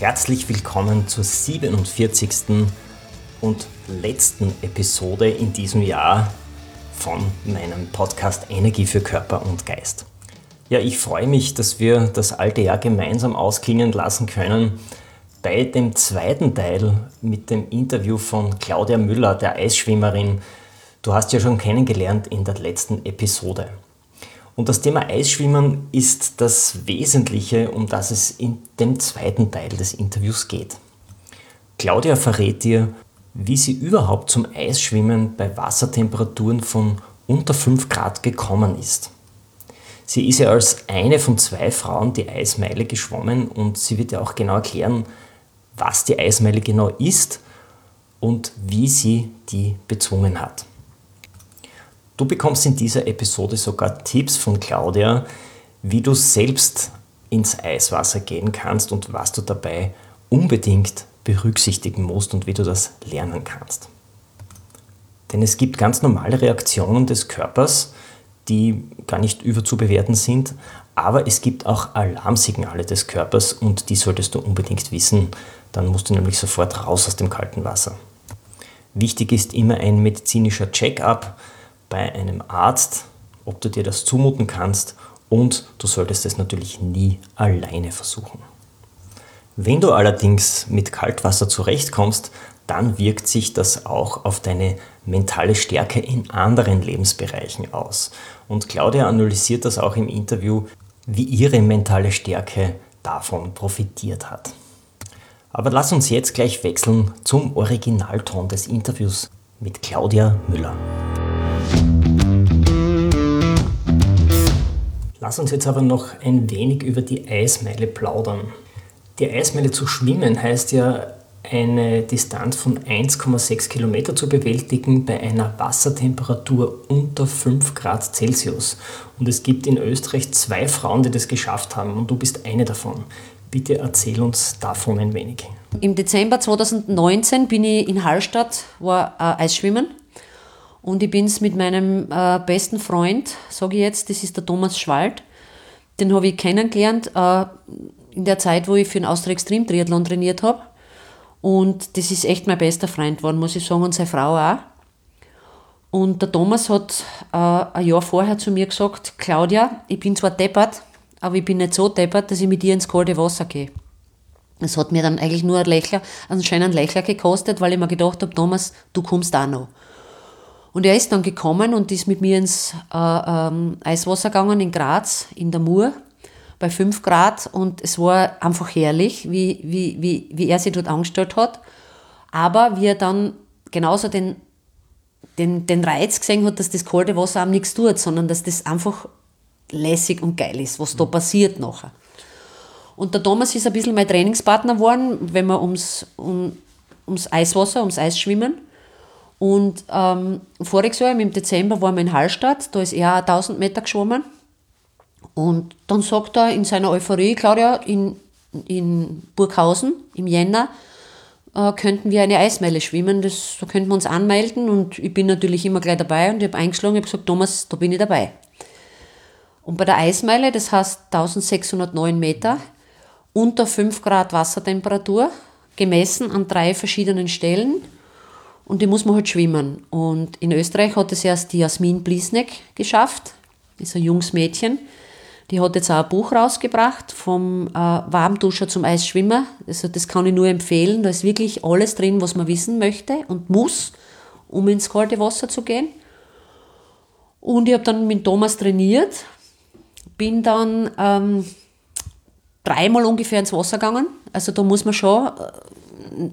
Herzlich willkommen zur 47. und letzten Episode in diesem Jahr von meinem Podcast Energie für Körper und Geist. Ja, ich freue mich, dass wir das alte Jahr gemeinsam ausklingen lassen können bei dem zweiten Teil mit dem Interview von Claudia Müller, der Eisschwimmerin. Du hast ja schon kennengelernt in der letzten Episode. Und das Thema Eisschwimmen ist das Wesentliche, um das es in dem zweiten Teil des Interviews geht. Claudia verrät dir, wie sie überhaupt zum Eisschwimmen bei Wassertemperaturen von unter 5 Grad gekommen ist. Sie ist ja als eine von zwei Frauen die Eismeile geschwommen und sie wird ja auch genau erklären, was die Eismeile genau ist und wie sie die bezwungen hat. Du bekommst in dieser Episode sogar Tipps von Claudia, wie du selbst ins Eiswasser gehen kannst und was du dabei unbedingt berücksichtigen musst und wie du das lernen kannst. Denn es gibt ganz normale Reaktionen des Körpers, die gar nicht überzubewerten sind, aber es gibt auch Alarmsignale des Körpers und die solltest du unbedingt wissen, dann musst du nämlich sofort raus aus dem kalten Wasser. Wichtig ist immer ein medizinischer Check-up bei einem Arzt, ob du dir das zumuten kannst und du solltest es natürlich nie alleine versuchen. Wenn du allerdings mit Kaltwasser zurechtkommst, dann wirkt sich das auch auf deine mentale Stärke in anderen Lebensbereichen aus. Und Claudia analysiert das auch im Interview, wie ihre mentale Stärke davon profitiert hat. Aber lass uns jetzt gleich wechseln zum Originalton des Interviews mit Claudia Müller. Lass uns jetzt aber noch ein wenig über die Eismeile plaudern. Die Eismeile zu schwimmen heißt ja, eine Distanz von 1,6 Kilometer zu bewältigen bei einer Wassertemperatur unter 5 Grad Celsius. Und es gibt in Österreich zwei Frauen, die das geschafft haben und du bist eine davon. Bitte erzähl uns davon ein wenig. Im Dezember 2019 bin ich in Hallstatt, war äh, Eisschwimmen. Und ich bin es mit meinem äh, besten Freund, sage ich jetzt, das ist der Thomas Schwald. Den habe ich kennengelernt äh, in der Zeit, wo ich für den Austria Extrem Triathlon trainiert habe. Und das ist echt mein bester Freund geworden, muss ich sagen, und seine Frau auch. Und der Thomas hat äh, ein Jahr vorher zu mir gesagt, Claudia, ich bin zwar deppert, aber ich bin nicht so deppert, dass ich mit dir ins kalte Wasser gehe. Das hat mir dann eigentlich nur ein Lächler, einen schönen Lächler gekostet, weil ich mir gedacht habe, Thomas, du kommst auch noch. Und er ist dann gekommen und ist mit mir ins äh, ähm, Eiswasser gegangen in Graz, in der Mur, bei 5 Grad. Und es war einfach herrlich, wie, wie, wie, wie er sich dort angestellt hat. Aber wie er dann genauso den, den, den Reiz gesehen hat, dass das kalte Wasser ihm nichts tut, sondern dass das einfach lässig und geil ist, was da passiert nachher. Und der Thomas ist ein bisschen mein Trainingspartner geworden, wenn wir ums, um, ums Eiswasser, ums Eisschwimmen. Und ähm, voriges Jahr im Dezember waren wir in Hallstatt, da ist er 1000 Meter geschwommen. Und dann sagt er in seiner Euphorie, Claudia, in, in Burghausen im Jänner äh, könnten wir eine Eismeile schwimmen, das, da könnten wir uns anmelden. Und ich bin natürlich immer gleich dabei und ich habe eingeschlagen, habe gesagt, Thomas, da bin ich dabei. Und bei der Eismeile, das heißt 1609 Meter, unter 5 Grad Wassertemperatur, gemessen an drei verschiedenen Stellen. Und die muss man halt schwimmen. Und in Österreich hat es erst die Jasmin Bliesneck geschafft. Ist ein junges Mädchen. Die hat jetzt auch ein Buch rausgebracht, vom äh, Warmduscher zum Eisschwimmer. Also das kann ich nur empfehlen. Da ist wirklich alles drin, was man wissen möchte und muss, um ins kalte Wasser zu gehen. Und ich habe dann mit Thomas trainiert, bin dann ähm, dreimal ungefähr ins Wasser gegangen. Also da muss man schon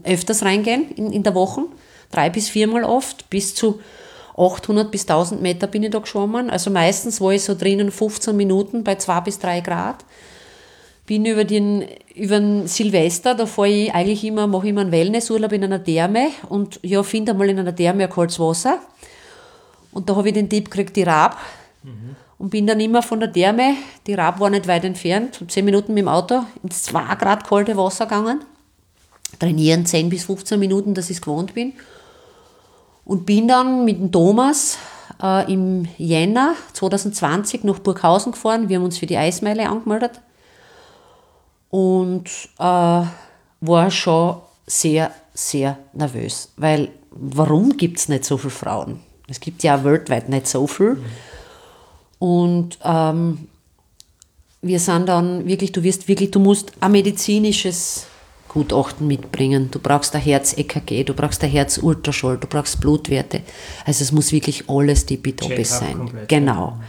äh, öfters reingehen in, in der Woche. Drei bis viermal oft. Bis zu 800 bis 1000 Meter bin ich da geschwommen. Also meistens war ich so drinnen 15 Minuten bei 2 bis 3 Grad. bin über den, über den Silvester, da fahre ich eigentlich immer, mache ich immer einen Wellnessurlaub in einer Therme und ja, finde einmal in einer Therme ein kaltes Wasser. Und da habe ich den Tipp gekriegt, die Rab. Mhm. Und bin dann immer von der Therme, die Rab war nicht weit entfernt, zehn Minuten mit dem Auto, ins 2 Grad kalte Wasser gegangen. Trainieren 10 bis 15 Minuten, dass ich es gewohnt bin. Und bin dann mit dem Thomas äh, im Jänner 2020 nach Burghausen gefahren. Wir haben uns für die Eismeile angemeldet. Und äh, war schon sehr, sehr nervös. Weil warum gibt es nicht so viele Frauen? Es gibt ja weltweit nicht so viel. Mhm. Und ähm, wir sind dann wirklich, du wirst wirklich, du musst ein medizinisches Gutachten mitbringen. Du brauchst ein Herz-EKG, du brauchst ein Herz-Ultraschall, du brauchst Blutwerte. Also es muss wirklich alles tippitoppi sein. Komplett, genau. Ja.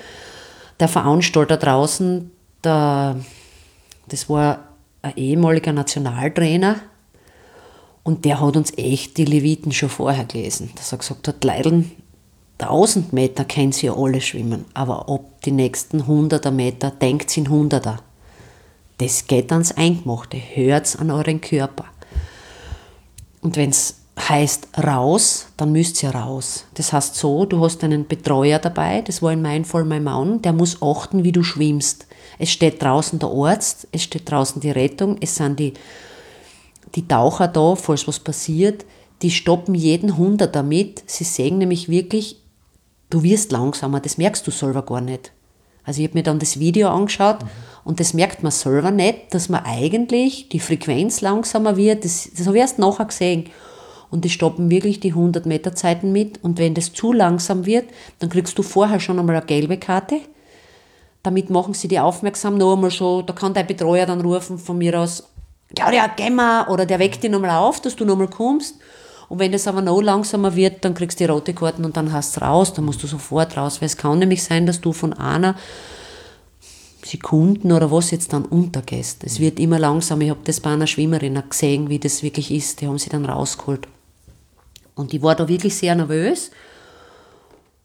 Der Veranstalter draußen, der, das war ein ehemaliger Nationaltrainer und der hat uns echt die Leviten schon vorher gelesen. Dass er gesagt hat, Leideln, 1000 Meter können sie ja alle schwimmen, aber ob die nächsten 100er Meter, denkt in 100er. Das geht ans Eingemachte, hört's an euren Körper. Und wenn es heißt raus, dann müsst ihr raus. Das heißt so, du hast einen Betreuer dabei, das war in meinem Fall mein Mann, der muss achten, wie du schwimmst. Es steht draußen der Arzt, es steht draußen die Rettung, es sind die, die Taucher da, falls was passiert, die stoppen jeden Hunderter mit. Sie sehen nämlich wirklich, du wirst langsamer, das merkst du selber gar nicht. Also ich habe mir dann das Video angeschaut mhm. und das merkt man selber nicht, dass man eigentlich die Frequenz langsamer wird. Das, das habe ich erst nachher gesehen. Und die stoppen wirklich die 100 Meter Zeiten mit. Und wenn das zu langsam wird, dann kriegst du vorher schon einmal eine gelbe Karte. Damit machen sie die aufmerksam noch einmal so, da kann dein Betreuer dann rufen von mir aus, Claudia, geh mal, oder der weckt dich nochmal auf, dass du nochmal kommst. Und wenn das aber noch langsamer wird, dann kriegst du die rote Karten und dann hast du raus, dann musst du sofort raus, weil es kann nämlich sein, dass du von einer Sekunden oder was jetzt dann untergehst. Es wird immer langsamer. Ich habe das bei einer Schwimmerin gesehen, wie das wirklich ist. Die haben sie dann rausgeholt. Und ich war da wirklich sehr nervös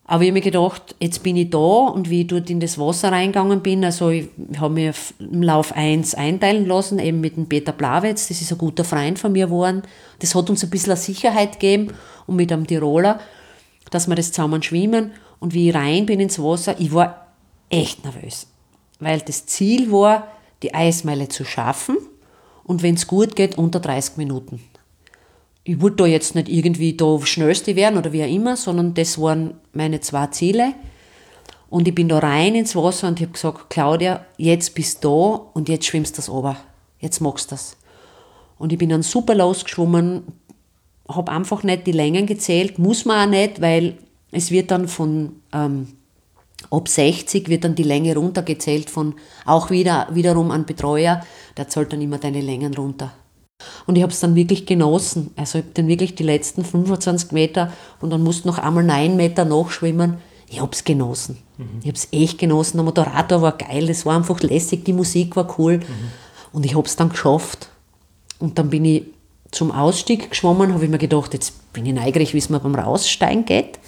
aber ich habe mir gedacht, jetzt bin ich da und wie ich dort in das Wasser reingegangen bin, also ich habe mir im Lauf 1 einteilen lassen, eben mit dem Peter Blawitz, das ist ein guter Freund von mir geworden. Das hat uns ein bisschen Sicherheit gegeben und mit einem Tiroler, dass wir das zusammen schwimmen. Und wie ich rein bin ins Wasser, ich war echt nervös, weil das Ziel war, die Eismeile zu schaffen und wenn es gut geht, unter 30 Minuten ich wollte da jetzt nicht irgendwie da Schnellste werden oder wie auch immer, sondern das waren meine zwei Ziele. Und ich bin da rein ins Wasser und ich habe gesagt, Claudia, jetzt bist du da und jetzt schwimmst du das ober. Jetzt machst du das. Und ich bin dann super losgeschwommen, habe einfach nicht die Längen gezählt, muss man auch nicht, weil es wird dann von ähm, ab 60 wird dann die Länge runtergezählt von auch wieder wiederum an Betreuer, der zahlt dann immer deine Längen runter. Und ich habe es dann wirklich genossen. Also ich habe dann wirklich die letzten 25 Meter und dann musste noch einmal 9 Meter nachschwimmen. Ich habe es genossen. Mhm. Ich habe es echt genossen. Der Moderator war geil, es war einfach lässig, die Musik war cool. Mhm. Und ich habe es dann geschafft. Und dann bin ich zum Ausstieg geschwommen, habe ich mir gedacht, jetzt bin ich neugierig, wie es mir beim Raussteigen geht.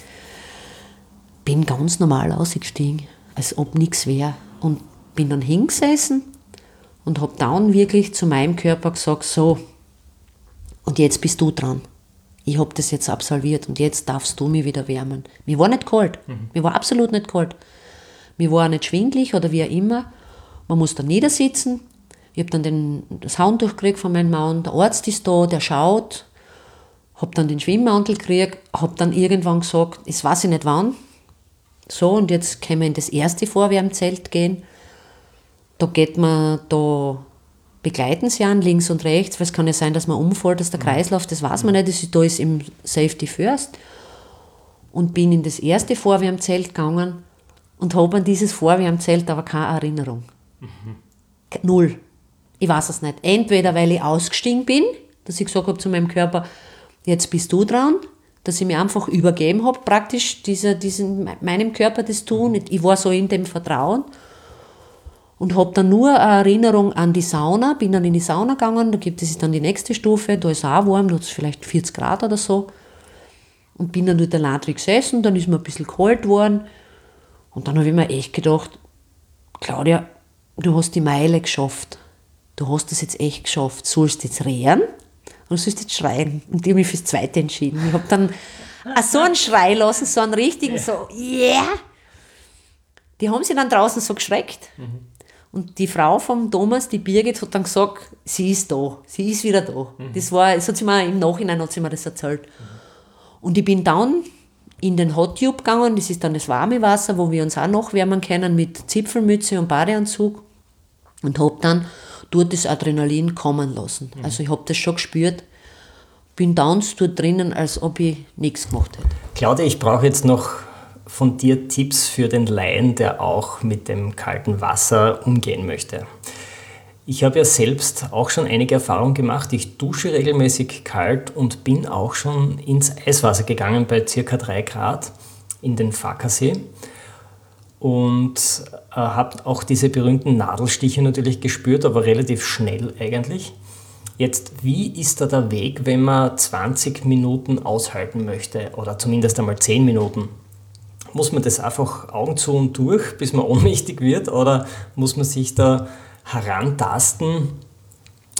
Bin ganz normal ausgestiegen, als ob nichts wäre. Und bin dann hingesessen und habe dann wirklich zu meinem Körper gesagt, so, und jetzt bist du dran. Ich habe das jetzt absolviert und jetzt darfst du mich wieder wärmen. Mir war nicht kalt. Mhm. Mir war absolut nicht kalt. Mir war auch nicht schwindlig oder wie auch immer. Man muss da niedersitzen. Ich habe dann den, das Handtuch gekriegt von meinem Mann. Der Arzt ist da, der schaut. Habe dann den Schwimmmantel gekriegt. Habe dann irgendwann gesagt, es weiß ich nicht wann. So, und jetzt können wir in das erste Vorwärmzelt gehen. Da geht man, da begleiten sie an, links und rechts, weil es kann ja sein, dass man umfällt, dass der mhm. Kreislauf, das weiß man nicht, das ist, da ist im Safety First. Und bin in das erste Vorwärmzelt gegangen und habe an dieses Vorwärmzelt aber keine Erinnerung. Mhm. Null. Ich weiß es nicht. Entweder weil ich ausgestiegen bin, dass ich gesagt habe zu meinem Körper, jetzt bist du dran, dass ich mir einfach übergeben habe, praktisch dieser, diesen, meinem Körper das tun. Ich war so in dem Vertrauen und habe dann nur eine Erinnerung an die Sauna, bin dann in die Sauna gegangen, da gibt es dann die nächste Stufe, da ist es auch warm, da hat es vielleicht 40 Grad oder so. Und bin dann dort allein gesessen, dann ist mir ein bisschen kalt geworden. Und dann habe ich mir echt gedacht, Claudia, du hast die Meile geschafft. du hast das jetzt echt geschafft, sollst jetzt rehren und sollst jetzt schreien. Und die haben mich fürs Zweite entschieden. Ich habe dann so einen Schrei lassen, so einen richtigen, so, yeah! Die haben sich dann draußen so geschreckt. Mhm. Und die Frau vom Thomas, die Birgit, hat dann gesagt, sie ist da, sie ist wieder da. Mhm. Das war, das hat sie mir im Nachhinein hat sie mir das erzählt. Und ich bin dann in den Hot Tube gegangen, das ist dann das warme Wasser, wo wir uns auch nachwärmen können mit Zipfelmütze und Badeanzug und habe dann dort das Adrenalin kommen lassen. Mhm. Also ich habe das schon gespürt, bin dann dort drinnen, als ob ich nichts gemacht hätte. Claudia, ich brauche jetzt noch von dir Tipps für den Laien, der auch mit dem kalten Wasser umgehen möchte. Ich habe ja selbst auch schon einige Erfahrungen gemacht. Ich dusche regelmäßig kalt und bin auch schon ins Eiswasser gegangen bei circa 3 Grad in den Fackersee und äh, habe auch diese berühmten Nadelstiche natürlich gespürt, aber relativ schnell eigentlich. Jetzt, wie ist da der Weg, wenn man 20 Minuten aushalten möchte oder zumindest einmal 10 Minuten? Muss man das einfach Augen zu und durch, bis man ohnmächtig wird oder muss man sich da herantasten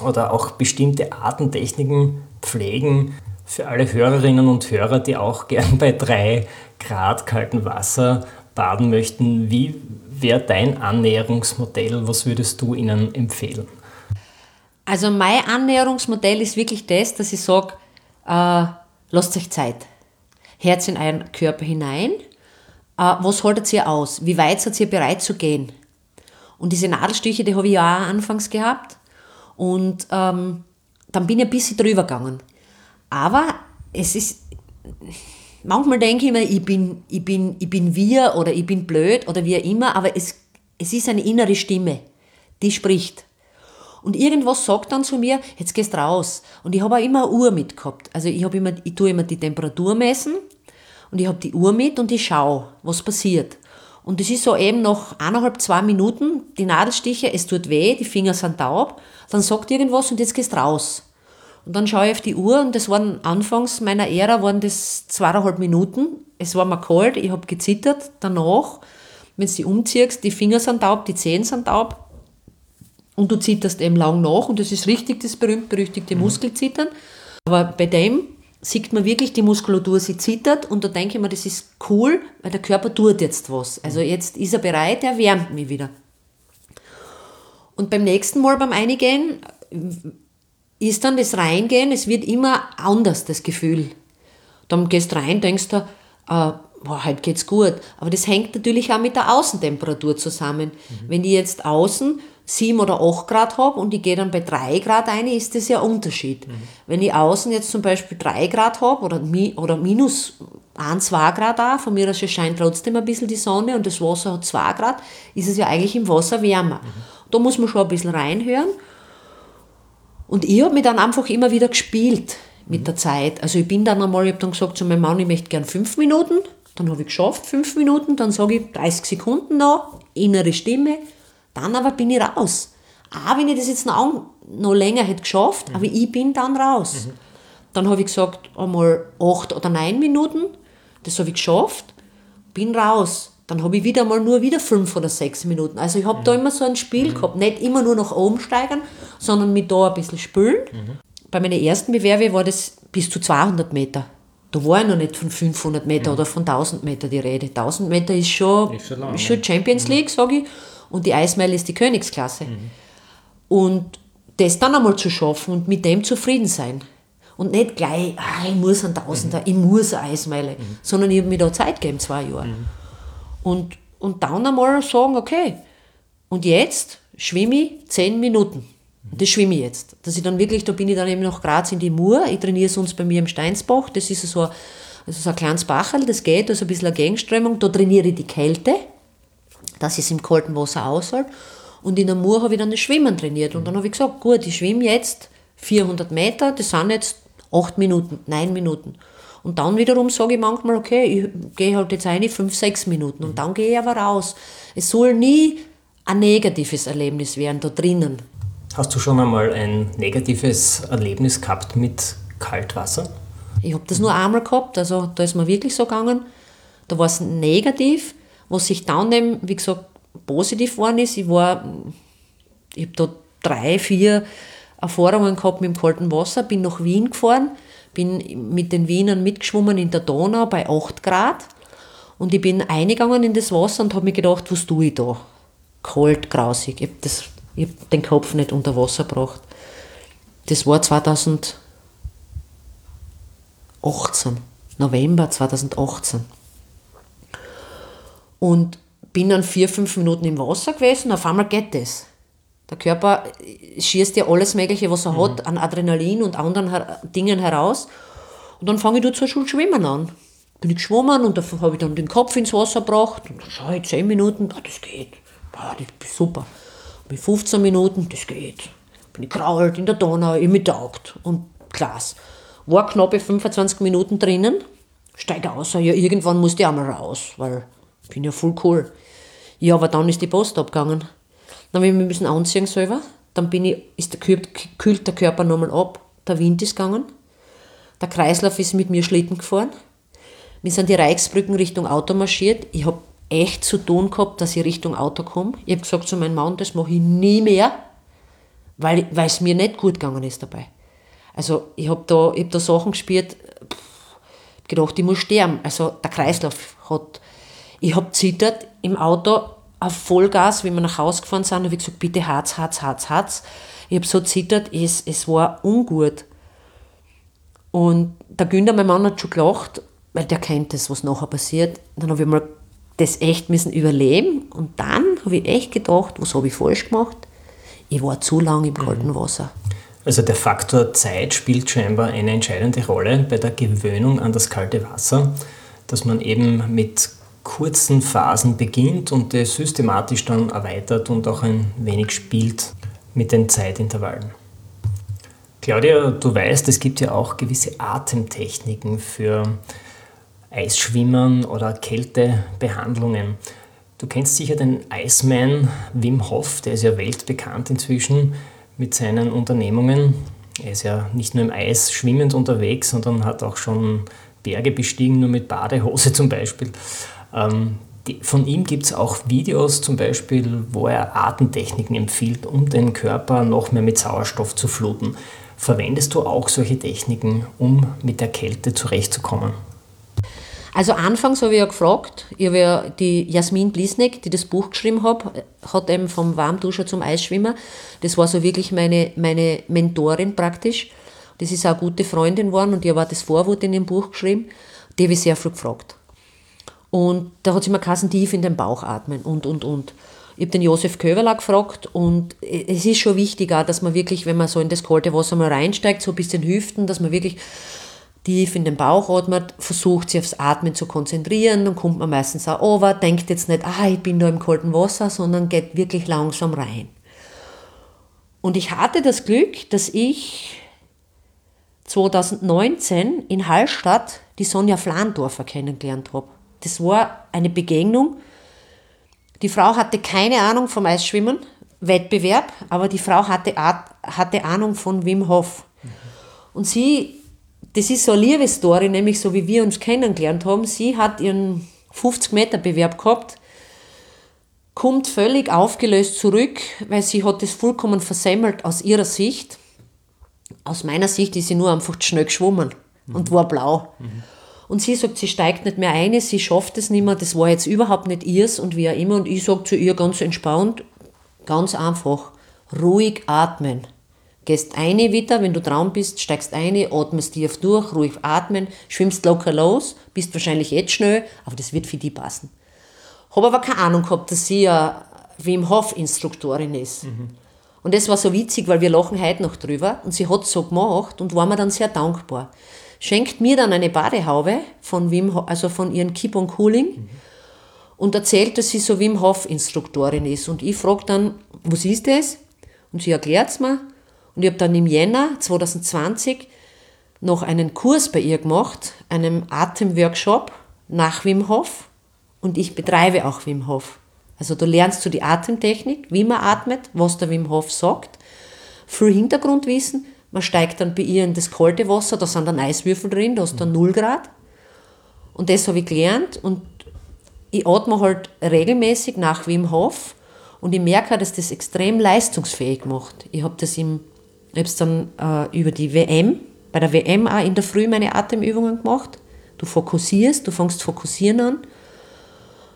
oder auch bestimmte Artentechniken pflegen für alle Hörerinnen und Hörer, die auch gern bei drei Grad kaltem Wasser baden möchten? Wie wäre dein Annäherungsmodell? Was würdest du ihnen empfehlen? Also mein Annäherungsmodell ist wirklich das, dass ich sage, äh, lasst euch Zeit. Herz in euren Körper hinein was haltet ihr aus? Wie weit seid ihr bereit zu gehen? Und diese Nadelstiche, die habe ich ja auch anfangs gehabt. Und ähm, dann bin ich ein bisschen drüber gegangen. Aber es ist, manchmal denke ich mir, ich bin, ich bin, ich bin wir oder ich bin blöd oder wie immer, aber es, es ist eine innere Stimme, die spricht. Und irgendwas sagt dann zu mir, jetzt gehst raus. Und ich habe auch immer eine Uhr mitgehabt. Also ich, habe immer, ich tue immer die Temperatur messen und ich habe die Uhr mit und ich schaue, was passiert. Und es ist so eben nach eineinhalb, zwei Minuten, die Nadelstiche, es tut weh, die Finger sind taub, dann sagt irgendwas und jetzt gehst raus. Und dann schaue ich auf die Uhr und das waren anfangs meiner Ära waren das zweieinhalb Minuten. Es war mir kalt, ich habe gezittert. Danach, wenn du die umziehst, die Finger sind taub, die Zehen sind taub und du zitterst eben lang nach und das ist richtig das berühmt-berüchtigte mhm. Muskelzittern. Aber bei dem sieht man wirklich die Muskulatur, sie zittert und da denke ich mir, das ist cool, weil der Körper tut jetzt was. Also jetzt ist er bereit, er wärmt mich wieder. Und beim nächsten Mal beim Einigen ist dann das Reingehen, es wird immer anders, das Gefühl. Dann gehst du rein, denkst du, äh, boah, heute geht's gut. Aber das hängt natürlich auch mit der Außentemperatur zusammen. Mhm. Wenn ich jetzt außen 7 oder 8 Grad habe und ich gehe dann bei 3 Grad ein, ist das ja ein Unterschied. Mhm. Wenn ich außen jetzt zum Beispiel 3 Grad habe oder, oder minus 1, 2 Grad auch, von mir aus scheint trotzdem ein bisschen die Sonne und das Wasser hat 2 Grad, ist es ja eigentlich im Wasser wärmer. Mhm. Da muss man schon ein bisschen reinhören. Und ich habe mich dann einfach immer wieder gespielt mit mhm. der Zeit. Also ich bin dann einmal, ich habe dann gesagt zu meinem Mann, ich möchte gern 5 Minuten. Dann habe ich geschafft, 5 Minuten, dann sage ich 30 Sekunden noch, innere Stimme, dann aber bin ich raus. Auch wenn ich das jetzt noch, noch länger hätte geschafft, mhm. aber ich bin dann raus. Mhm. Dann habe ich gesagt, einmal acht oder neun Minuten, das habe ich geschafft, bin raus. Dann habe ich wieder mal nur wieder fünf oder sechs Minuten. Also ich habe mhm. da immer so ein Spiel mhm. gehabt, nicht immer nur nach oben steigern, sondern mit da ein bisschen spülen. Mhm. Bei meinen ersten Bewerbe war das bis zu 200 Meter. Da war ja noch nicht von 500 Meter mhm. oder von 1000 Meter die Rede. 1000 Meter ist schon, ist schon, lang, ist schon Champions League, sage ich und die Eismeile ist die Königsklasse. Mhm. Und das dann einmal zu schaffen und mit dem zufrieden sein. Und nicht gleich, ah, ich muss ein Tausender, mhm. ich muss eine Eismeile, mhm. sondern ich habe mir da Zeit gegeben, zwei Jahre. Und, und dann einmal sagen, okay, und jetzt schwimme ich zehn Minuten. Das schwimme ich jetzt. Dass ich dann wirklich, da bin ich dann eben nach Graz in die Mur, ich trainiere sonst bei mir im Steinsbach, das ist so also so ein kleines Bachel, das geht, also ein bisschen eine Gegenströmung, da trainiere ich die Kälte dass ich es im kalten Wasser aushalte. Und in der Mur habe ich dann das Schwimmen trainiert. Und dann habe ich gesagt, gut, ich schwimme jetzt 400 Meter, das sind jetzt 8 Minuten, 9 Minuten. Und dann wiederum sage ich manchmal, okay, ich gehe halt jetzt eine 5, 6 Minuten und dann gehe ich aber raus. Es soll nie ein negatives Erlebnis werden da drinnen. Hast du schon einmal ein negatives Erlebnis gehabt mit Kaltwasser? Ich habe das nur einmal gehabt, also da ist mir wirklich so gegangen. Da war es negativ was sich dann eben, wie gesagt, positiv geworden ist, ich war, ich habe da drei, vier Erfahrungen gehabt mit dem kalten Wasser, bin nach Wien gefahren, bin mit den Wienern mitgeschwommen in der Donau bei 8 Grad und ich bin eingegangen in das Wasser und habe mir gedacht, was tue ich da? Kalt, grausig. Ich habe hab den Kopf nicht unter Wasser gebracht. Das war 2018, November 2018. Und bin dann vier, fünf Minuten im Wasser gewesen, auf einmal geht das. Der Körper schießt ja alles Mögliche, was er mhm. hat, an Adrenalin und anderen her Dingen heraus. Und dann fange ich dort zu schwimmen an. Bin ich geschwommen und da habe ich dann den Kopf ins Wasser gebracht. Und dann schaue ich 10 Minuten, ah, das geht. Ah, das ist super. Bin 15 Minuten, das geht. Bin ich krault in der Donau, ich mir taugt. Und Klasse. War knappe 25 Minuten drinnen, steige aus. Ja, irgendwann musste ich auch mal raus, weil ich bin ja voll cool. Ja, aber dann ist die Post abgegangen. Dann habe ich mich müssen anziehen selber. Dann bin ich, ist der, kühlt der Körper nochmal ab. Der Wind ist gegangen. Der Kreislauf ist mit mir Schlitten gefahren. Wir sind die Reichsbrücken Richtung Auto marschiert. Ich habe echt zu tun gehabt, dass ich Richtung Auto komme. Ich habe gesagt zu meinem Mann, das mache ich nie mehr, weil, es mir nicht gut gegangen ist dabei. Also ich habe da, hab da Sachen pff, gedacht, ich muss sterben. Also der Kreislauf hat... Ich habe zittert im Auto, auf Vollgas, wie wir nach Hause gefahren sind, habe ich gesagt, bitte Harz, Harz, Harz, Harz. Ich habe so zittert, es, es war ungut. Und der Günther, mein Mann, hat schon gelacht, weil der kennt das, was nachher passiert. Dann habe ich mal das echt müssen überleben und dann habe ich echt gedacht, was habe ich falsch gemacht? Ich war zu lange im kalten mhm. Wasser. Also der Faktor Zeit spielt scheinbar eine entscheidende Rolle bei der Gewöhnung an das kalte Wasser, dass man eben mit kurzen Phasen beginnt und das systematisch dann erweitert und auch ein wenig spielt mit den Zeitintervallen. Claudia, du weißt, es gibt ja auch gewisse Atemtechniken für Eisschwimmen oder Kältebehandlungen. Du kennst sicher den Iceman Wim Hof, der ist ja weltbekannt inzwischen mit seinen Unternehmungen. Er ist ja nicht nur im Eis schwimmend unterwegs, sondern hat auch schon Berge bestiegen, nur mit Badehose zum Beispiel. Ähm, die, von ihm gibt es auch Videos zum Beispiel, wo er Atemtechniken empfiehlt, um den Körper noch mehr mit Sauerstoff zu fluten. Verwendest du auch solche Techniken, um mit der Kälte zurechtzukommen? Also anfangs habe ich ja gefragt, ich habe ja die Jasmin Blisnek, die das Buch geschrieben hat, hat eben vom Warmduscher zum Eisschwimmer. Das war so wirklich meine, meine Mentorin praktisch. Das ist auch eine gute Freundin geworden und die hat das Vorwort in dem Buch geschrieben. Die habe ich sehr viel gefragt. Und da hat sie mir geheißen, tief in den Bauch atmen und, und, und. Ich habe den Josef Köverla gefragt und es ist schon wichtig auch, dass man wirklich, wenn man so in das kalte Wasser mal reinsteigt, so ein bisschen Hüften, dass man wirklich tief in den Bauch atmet, versucht sich aufs Atmen zu konzentrieren, dann kommt man meistens auch over, denkt jetzt nicht, ah, ich bin da im kalten Wasser, sondern geht wirklich langsam rein. Und ich hatte das Glück, dass ich 2019 in Hallstatt die Sonja Flandorfer kennengelernt habe. Das war eine Begegnung. Die Frau hatte keine Ahnung vom Eisschwimmen, Wettbewerb, aber die Frau hatte, hatte Ahnung von Wim Hof. Und sie, das ist so eine Liebesstory, nämlich so wie wir uns kennengelernt haben. Sie hat ihren 50-Meter-Bewerb gehabt, kommt völlig aufgelöst zurück, weil sie hat das vollkommen versemmelt aus ihrer Sicht. Aus meiner Sicht ist sie nur einfach schnell geschwommen mhm. und war blau. Mhm. Und sie sagt, sie steigt nicht mehr ein, sie schafft es nicht mehr, das war jetzt überhaupt nicht ihrs und wie auch immer. Und ich sage zu ihr ganz entspannt, ganz einfach, ruhig atmen. Gehst eine wieder, wenn du dran bist, steigst eine, atmest tief durch, ruhig atmen, schwimmst locker los, bist wahrscheinlich jetzt schnell, aber das wird für die passen. Habe aber keine Ahnung gehabt, dass sie ja Wim Hof Instruktorin ist. Mhm. Und das war so witzig, weil wir lachen heute noch drüber und sie hat es so gemacht und war mir dann sehr dankbar schenkt mir dann eine Badehaube von Wim, also von ihren Keep on Cooling mhm. und erzählt, dass sie so Wim Hof Instruktorin ist. Und ich frage dann, was ist das? Und sie erklärt es mir. Und ich habe dann im Jänner 2020 noch einen Kurs bei ihr gemacht, einen Atemworkshop nach Wim Hof. Und ich betreibe auch Wim Hof. Also du lernst du die Atemtechnik, wie man atmet, was der Wim Hof sagt, viel Hintergrundwissen man steigt dann bei ihr in das kalte Wasser, da sind dann Eiswürfel drin, da ist dann 0 Grad. Und das habe ich gelernt und ich atme halt regelmäßig nach Wim Hof. Und ich merke, dass das extrem leistungsfähig macht. Ich habe das im, ich hab's dann äh, über die WM, bei der WM auch in der Früh meine Atemübungen gemacht. Du fokussierst, du fängst fokussieren an.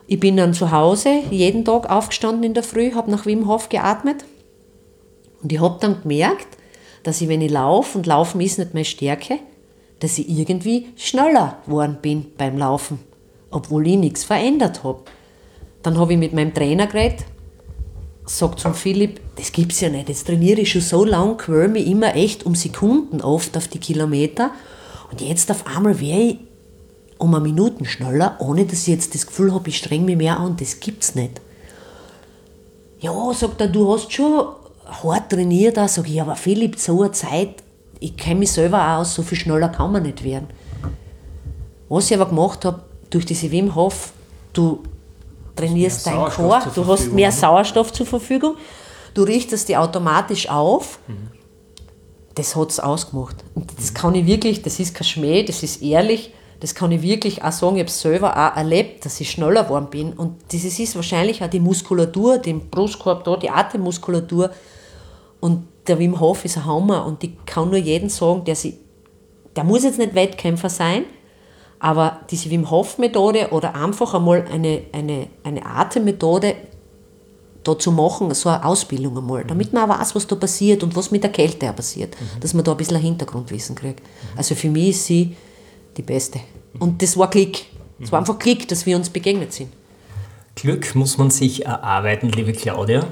Ich bin dann zu Hause jeden Tag aufgestanden in der Früh, habe nach Wim Hof geatmet. Und ich habe dann gemerkt, dass ich, wenn ich laufe, und Laufen ist nicht meine Stärke, dass ich irgendwie schneller geworden bin beim Laufen, obwohl ich nichts verändert habe. Dann habe ich mit meinem Trainer geredet, sagt zum Philipp, das gibt's ja nicht, jetzt trainiere ich schon so lang, quäl mich immer echt um Sekunden oft auf die Kilometer und jetzt auf einmal wäre ich um eine Minute schneller, ohne dass ich jetzt das Gefühl habe, ich streng mich mehr an, das gibt's nicht. Ja, sagt er, du hast schon hart trainiert, da sage ich, aber Philipp, so eine Zeit, ich kenne mich selber auch aus, so viel schneller kann man nicht werden. Was ich aber gemacht habe, durch diese Wim Hof, du trainierst deinen Chor, du hast mehr Sauerstoff zur Verfügung, du richtest die automatisch auf. Mhm. Das hat es ausgemacht. Und das kann ich wirklich, das ist kein Schmäh, das ist ehrlich, das kann ich wirklich auch sagen, ich habe es selber auch erlebt, dass ich schneller geworden bin. Und dieses ist wahrscheinlich auch die Muskulatur, den Brustkorb da, die Atemmuskulatur. Und der Wim Hof ist ein Hammer und ich kann nur jedem sagen, der, sie, der muss jetzt nicht Wettkämpfer sein, aber diese Wim Hof Methode oder einfach einmal eine, eine, eine Atemmethode da zu machen, so eine Ausbildung einmal, damit man auch weiß, was da passiert und was mit der Kälte auch passiert, mhm. dass man da ein bisschen ein Hintergrundwissen kriegt. Also für mich ist sie die Beste. Und das war Glück. Es war einfach Glück, dass wir uns begegnet sind. Glück muss man sich erarbeiten, liebe Claudia.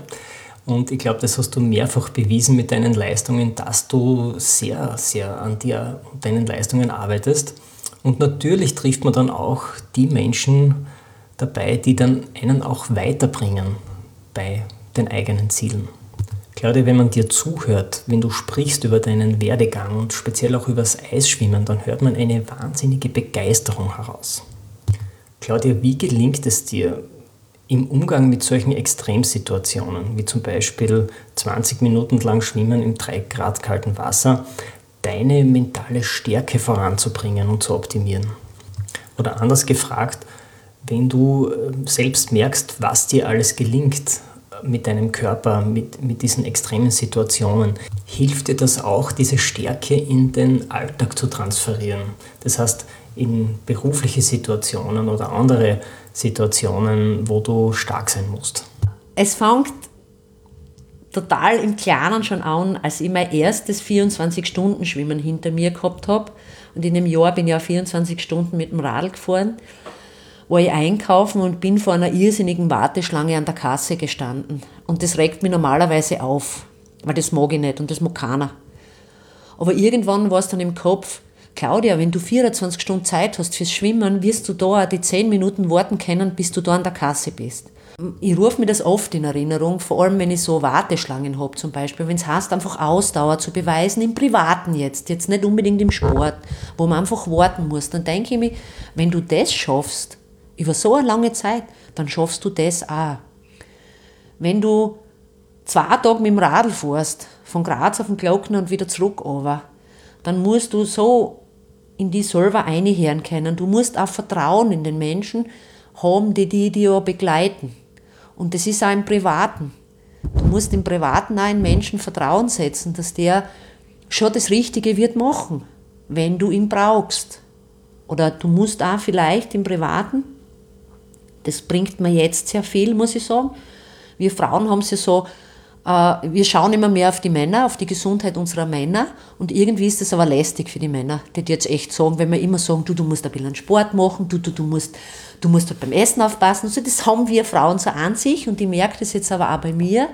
Und ich glaube, das hast du mehrfach bewiesen mit deinen Leistungen, dass du sehr, sehr an dir und deinen Leistungen arbeitest. Und natürlich trifft man dann auch die Menschen dabei, die dann einen auch weiterbringen bei den eigenen Zielen. Claudia, wenn man dir zuhört, wenn du sprichst über deinen Werdegang und speziell auch über das Eisschwimmen, dann hört man eine wahnsinnige Begeisterung heraus. Claudia, wie gelingt es dir im Umgang mit solchen Extremsituationen, wie zum Beispiel 20 Minuten lang Schwimmen im 3 Grad kalten Wasser, deine mentale Stärke voranzubringen und zu optimieren? Oder anders gefragt, wenn du äh, selbst merkst, was dir alles gelingt, mit deinem Körper, mit, mit diesen extremen Situationen, hilft dir das auch, diese Stärke in den Alltag zu transferieren. Das heißt, in berufliche Situationen oder andere Situationen, wo du stark sein musst. Es fängt total im Kleinen schon an, als ich mein erstes 24-Stunden-Schwimmen hinter mir gehabt habe. Und in dem Jahr bin ich auch 24 Stunden mit dem Radl gefahren war ich einkaufen und bin vor einer irrsinnigen Warteschlange an der Kasse gestanden. Und das regt mich normalerweise auf, weil das mag ich nicht und das mag keiner. Aber irgendwann war es dann im Kopf, Claudia, wenn du 24 Stunden Zeit hast fürs Schwimmen, wirst du da die 10 Minuten warten können, bis du da an der Kasse bist. Ich rufe mir das oft in Erinnerung, vor allem wenn ich so Warteschlangen habe zum Beispiel, wenn es heißt, einfach Ausdauer zu beweisen, im Privaten jetzt, jetzt nicht unbedingt im Sport, wo man einfach warten muss, dann denke ich mir, wenn du das schaffst, über so eine lange Zeit, dann schaffst du das auch. Wenn du zwei Tage mit dem Radl fährst, von Graz auf den Glockner und wieder zurück over, dann musst du so in die selber einhören können. Du musst auch Vertrauen in den Menschen haben, die die, ja begleiten. Und das ist auch im Privaten. Du musst im Privaten auch einen Menschen Vertrauen setzen, dass der schon das Richtige wird machen, wenn du ihn brauchst. Oder du musst auch vielleicht im Privaten das bringt mir jetzt sehr viel, muss ich sagen. Wir Frauen haben sie so, wir schauen immer mehr auf die Männer, auf die Gesundheit unserer Männer und irgendwie ist das aber lästig für die Männer, die jetzt echt sagen, wenn wir immer sagen, du, du musst ein bisschen Sport machen, du, du, du musst, du musst halt beim Essen aufpassen. Also das haben wir Frauen so an sich und ich merke das jetzt aber auch bei mir,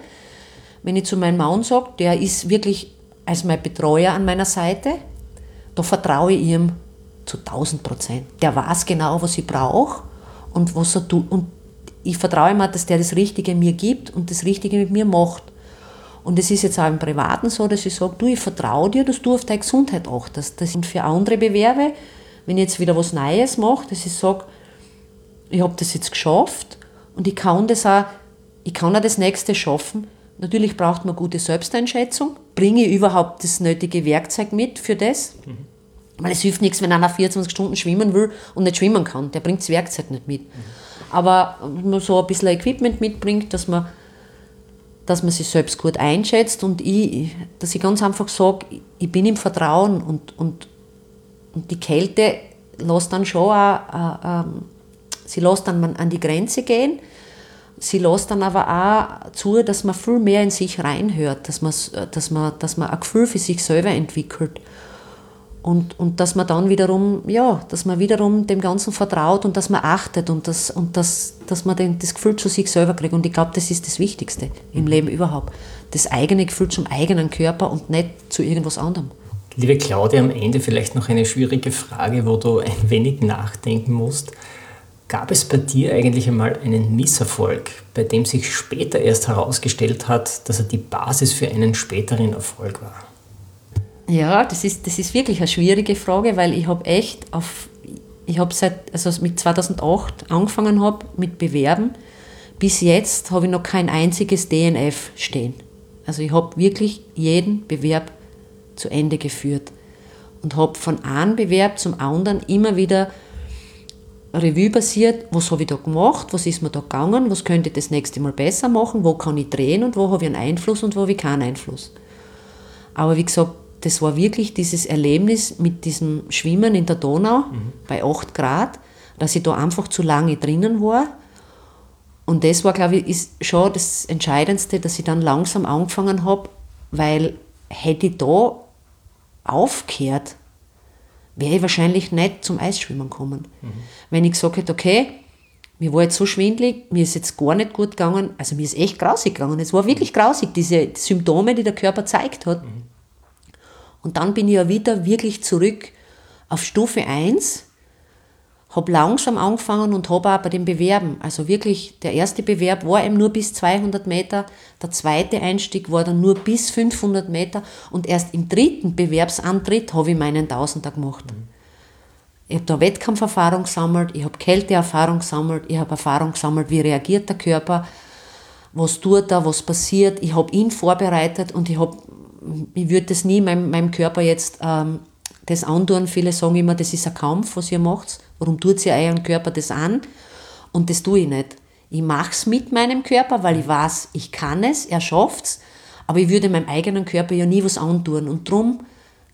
wenn ich zu meinem Mann sage, der ist wirklich als mein Betreuer an meiner Seite, da vertraue ich ihm zu 1000 Prozent. Der weiß genau, was ich brauche und was er tut. Und ich vertraue ihm, dass der das Richtige mir gibt und das Richtige mit mir macht. Und es ist jetzt auch im Privaten so, dass ich sage, du, ich vertraue dir, dass du auf deine Gesundheit achtest. Das sind für andere Bewerbe, wenn ich jetzt wieder was Neues mache, dass ich sage, ich habe das jetzt geschafft und ich kann das auch, ich kann auch das Nächste schaffen. Natürlich braucht man gute Selbsteinschätzung. Bringe ich überhaupt das nötige Werkzeug mit für das? Mhm. Weil es hilft nichts, wenn einer 24 Stunden schwimmen will und nicht schwimmen kann. Der bringt das Werkzeug nicht mit. Aber wenn man so ein bisschen Equipment mitbringt, dass man dass man sich selbst gut einschätzt und ich, dass ich ganz einfach sage, ich bin im Vertrauen und, und, und die Kälte lässt dann schon auch, äh, äh, sie lässt dann an die Grenze gehen, sie lässt dann aber auch zu, dass man viel mehr in sich reinhört, dass man, dass man, dass man ein Gefühl für sich selber entwickelt. Und, und dass man dann wiederum, ja, dass man wiederum dem Ganzen vertraut und dass man achtet und, das, und das, dass man den, das Gefühl zu sich selber kriegt. Und ich glaube, das ist das Wichtigste im Leben überhaupt. Das eigene Gefühl zum eigenen Körper und nicht zu irgendwas anderem. Liebe Claudia, am Ende vielleicht noch eine schwierige Frage, wo du ein wenig nachdenken musst. Gab es bei dir eigentlich einmal einen Misserfolg, bei dem sich später erst herausgestellt hat, dass er die Basis für einen späteren Erfolg war? Ja, das ist, das ist wirklich eine schwierige Frage, weil ich habe echt auf, ich habe seit, also mit 2008 angefangen habe mit Bewerben, bis jetzt habe ich noch kein einziges DNF stehen. Also ich habe wirklich jeden Bewerb zu Ende geführt und habe von einem Bewerb zum anderen immer wieder Revue passiert, was habe ich da gemacht, was ist mir da gegangen, was könnte ich das nächste Mal besser machen, wo kann ich drehen und wo habe ich einen Einfluss und wo habe ich keinen Einfluss. Aber wie gesagt, das war wirklich dieses Erlebnis mit diesem Schwimmen in der Donau mhm. bei 8 Grad, dass ich da einfach zu lange drinnen war. Und das war, glaube ich, ist schon das Entscheidendste, dass ich dann langsam angefangen habe, weil hätte ich da aufgehört, wäre ich wahrscheinlich nicht zum Eisschwimmen gekommen. Mhm. Wenn ich gesagt hätte, okay, mir war jetzt so schwindlig, mir ist jetzt gar nicht gut gegangen, also mir ist echt grausig gegangen. Es war wirklich grausig, diese Symptome, die der Körper zeigt hat. Mhm. Und dann bin ich ja wieder wirklich zurück auf Stufe 1, habe langsam angefangen und habe auch bei dem Bewerben, also wirklich, der erste Bewerb war eben nur bis 200 Meter, der zweite Einstieg war dann nur bis 500 Meter und erst im dritten Bewerbsantritt habe ich meinen Tausender gemacht. Mhm. Ich habe da Wettkampferfahrung gesammelt, ich habe Kälteerfahrung gesammelt, ich habe Erfahrung gesammelt, wie reagiert der Körper, was tut er, was passiert. Ich habe ihn vorbereitet und ich habe ich würde das nie meinem, meinem Körper jetzt ähm, das antun. Viele sagen immer, das ist ein Kampf, was ihr macht. Warum tut ihr euren Körper das an? Und das tue ich nicht. Ich mache es mit meinem Körper, weil ich weiß, ich kann es, er schafft es, aber ich würde meinem eigenen Körper ja nie was antun. Und darum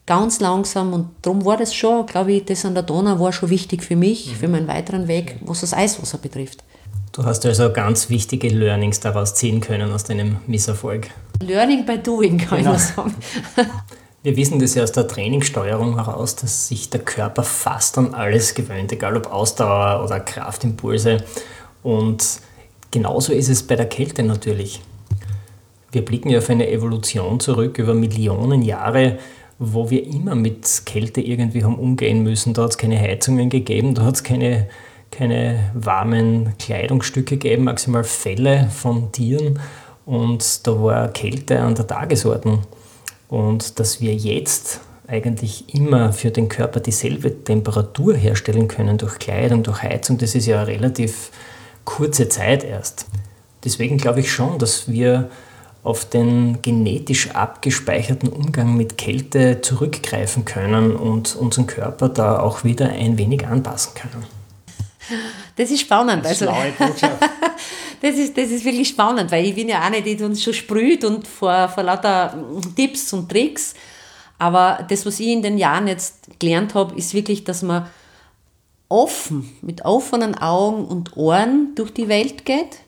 ganz langsam, und darum war das schon, glaube ich, das an der Donau war schon wichtig für mich, mhm. für meinen weiteren Weg, was das Eiswasser betrifft. Du hast also ganz wichtige Learnings daraus ziehen können aus deinem Misserfolg. Learning by doing, kann genau. ich nur sagen. Wir wissen das ja aus der Trainingssteuerung heraus, dass sich der Körper fast an alles gewöhnt, egal ob Ausdauer oder Kraftimpulse. Und genauso ist es bei der Kälte natürlich. Wir blicken ja auf eine Evolution zurück über Millionen Jahre, wo wir immer mit Kälte irgendwie haben umgehen müssen. Da hat es keine Heizungen gegeben, da hat es keine, keine warmen Kleidungsstücke gegeben, maximal Felle von Tieren und da war Kälte an der Tagesordnung. Und dass wir jetzt eigentlich immer für den Körper dieselbe Temperatur herstellen können durch Kleidung, durch Heizung, das ist ja eine relativ kurze Zeit erst. Deswegen glaube ich schon, dass wir auf den genetisch abgespeicherten Umgang mit Kälte zurückgreifen können und unseren Körper da auch wieder ein wenig anpassen können. Das ist spannend. Das, also, das, ist, das ist wirklich spannend, weil ich bin ja eine, die uns schon sprüht und vor, vor lauter Tipps und Tricks. Aber das, was ich in den Jahren jetzt gelernt habe, ist wirklich, dass man offen, mit offenen Augen und Ohren durch die Welt geht.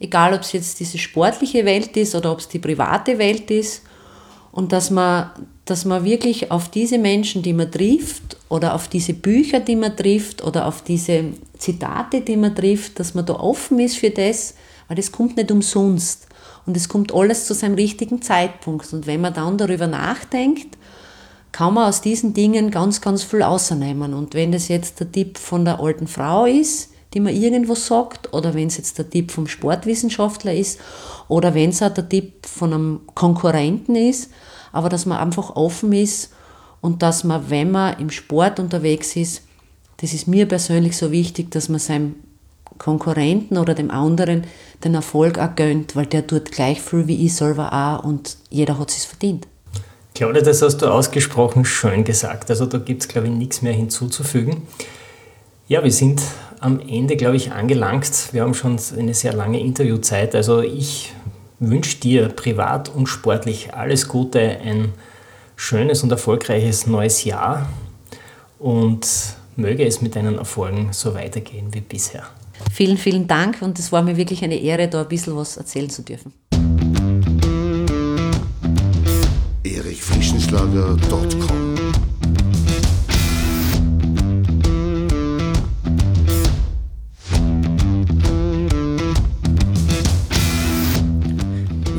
Egal, ob es jetzt diese sportliche Welt ist oder ob es die private Welt ist. Und dass man dass man wirklich auf diese Menschen, die man trifft, oder auf diese Bücher, die man trifft, oder auf diese Zitate, die man trifft, dass man da offen ist für das, weil das kommt nicht umsonst. Und es kommt alles zu seinem richtigen Zeitpunkt. Und wenn man dann darüber nachdenkt, kann man aus diesen Dingen ganz, ganz viel außernehmen. Und wenn das jetzt der Tipp von der alten Frau ist, die man irgendwo sagt, oder wenn es jetzt der Tipp vom Sportwissenschaftler ist, oder wenn es auch der Tipp von einem Konkurrenten ist, aber dass man einfach offen ist und dass man, wenn man im Sport unterwegs ist, das ist mir persönlich so wichtig, dass man seinem Konkurrenten oder dem anderen den Erfolg auch gönnt, weil der tut gleich viel wie ich selber auch und jeder hat es verdient. Claudia, das hast du ausgesprochen schön gesagt. Also da gibt es, glaube ich, nichts mehr hinzuzufügen. Ja, wir sind am Ende, glaube ich, angelangt. Wir haben schon eine sehr lange Interviewzeit. Also ich wünsche dir privat und sportlich alles Gute, ein schönes und erfolgreiches neues Jahr und möge es mit deinen Erfolgen so weitergehen wie bisher. Vielen, vielen Dank und es war mir wirklich eine Ehre, da ein bisschen was erzählen zu dürfen. erichfrischenschlager.com